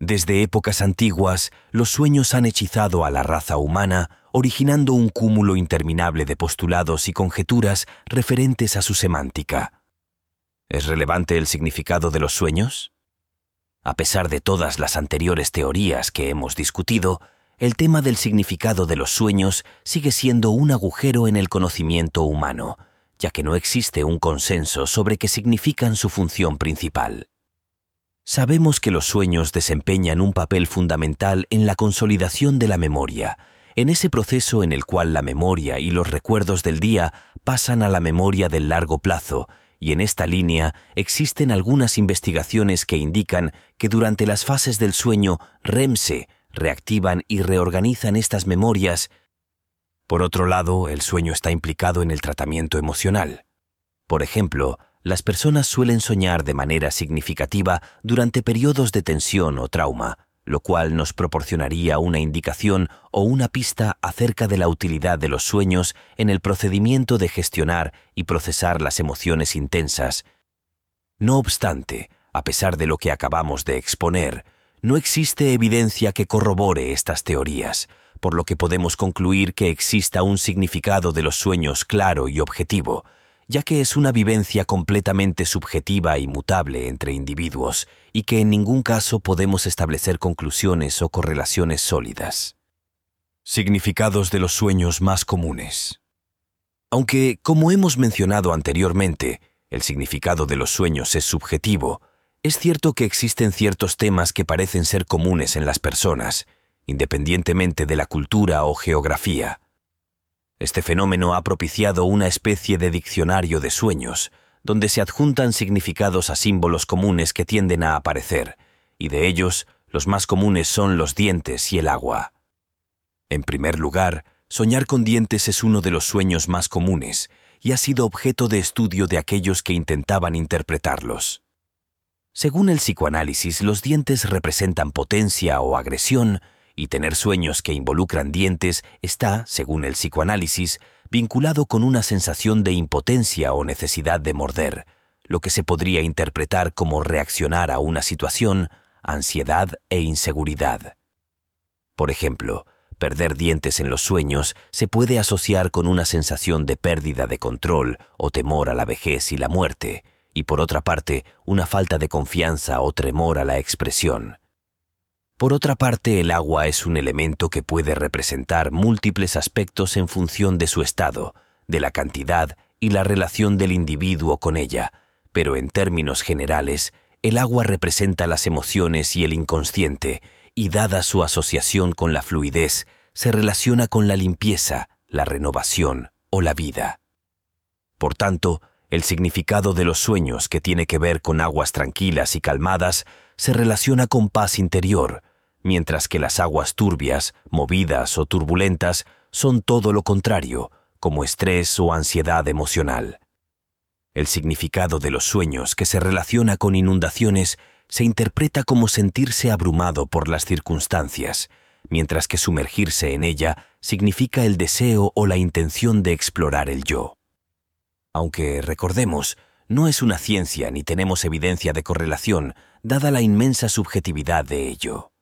Desde épocas antiguas, los sueños han hechizado a la raza humana, originando un cúmulo interminable de postulados y conjeturas referentes a su semántica. ¿Es relevante el significado de los sueños? A pesar de todas las anteriores teorías que hemos discutido, el tema del significado de los sueños sigue siendo un agujero en el conocimiento humano, ya que no existe un consenso sobre qué significan su función principal. Sabemos que los sueños desempeñan un papel fundamental en la consolidación de la memoria, en ese proceso en el cual la memoria y los recuerdos del día pasan a la memoria del largo plazo, y en esta línea existen algunas investigaciones que indican que durante las fases del sueño REM se reactivan y reorganizan estas memorias. Por otro lado, el sueño está implicado en el tratamiento emocional. Por ejemplo, las personas suelen soñar de manera significativa durante periodos de tensión o trauma, lo cual nos proporcionaría una indicación o una pista acerca de la utilidad de los sueños en el procedimiento de gestionar y procesar las emociones intensas. No obstante, a pesar de lo que acabamos de exponer, no existe evidencia que corrobore estas teorías, por lo que podemos concluir que exista un significado de los sueños claro y objetivo, ya que es una vivencia completamente subjetiva y mutable entre individuos, y que en ningún caso podemos establecer conclusiones o correlaciones sólidas. Significados de los sueños más comunes. Aunque, como hemos mencionado anteriormente, el significado de los sueños es subjetivo, es cierto que existen ciertos temas que parecen ser comunes en las personas, independientemente de la cultura o geografía. Este fenómeno ha propiciado una especie de diccionario de sueños, donde se adjuntan significados a símbolos comunes que tienden a aparecer, y de ellos los más comunes son los dientes y el agua. En primer lugar, soñar con dientes es uno de los sueños más comunes, y ha sido objeto de estudio de aquellos que intentaban interpretarlos. Según el psicoanálisis, los dientes representan potencia o agresión, y tener sueños que involucran dientes está, según el psicoanálisis, vinculado con una sensación de impotencia o necesidad de morder, lo que se podría interpretar como reaccionar a una situación, ansiedad e inseguridad. Por ejemplo, perder dientes en los sueños se puede asociar con una sensación de pérdida de control o temor a la vejez y la muerte, y por otra parte, una falta de confianza o tremor a la expresión. Por otra parte, el agua es un elemento que puede representar múltiples aspectos en función de su estado, de la cantidad y la relación del individuo con ella, pero en términos generales, el agua representa las emociones y el inconsciente, y dada su asociación con la fluidez, se relaciona con la limpieza, la renovación o la vida. Por tanto, el significado de los sueños que tiene que ver con aguas tranquilas y calmadas se relaciona con paz interior, mientras que las aguas turbias, movidas o turbulentas son todo lo contrario, como estrés o ansiedad emocional. El significado de los sueños que se relaciona con inundaciones se interpreta como sentirse abrumado por las circunstancias, mientras que sumergirse en ella significa el deseo o la intención de explorar el yo. Aunque, recordemos, no es una ciencia ni tenemos evidencia de correlación, dada la inmensa subjetividad de ello.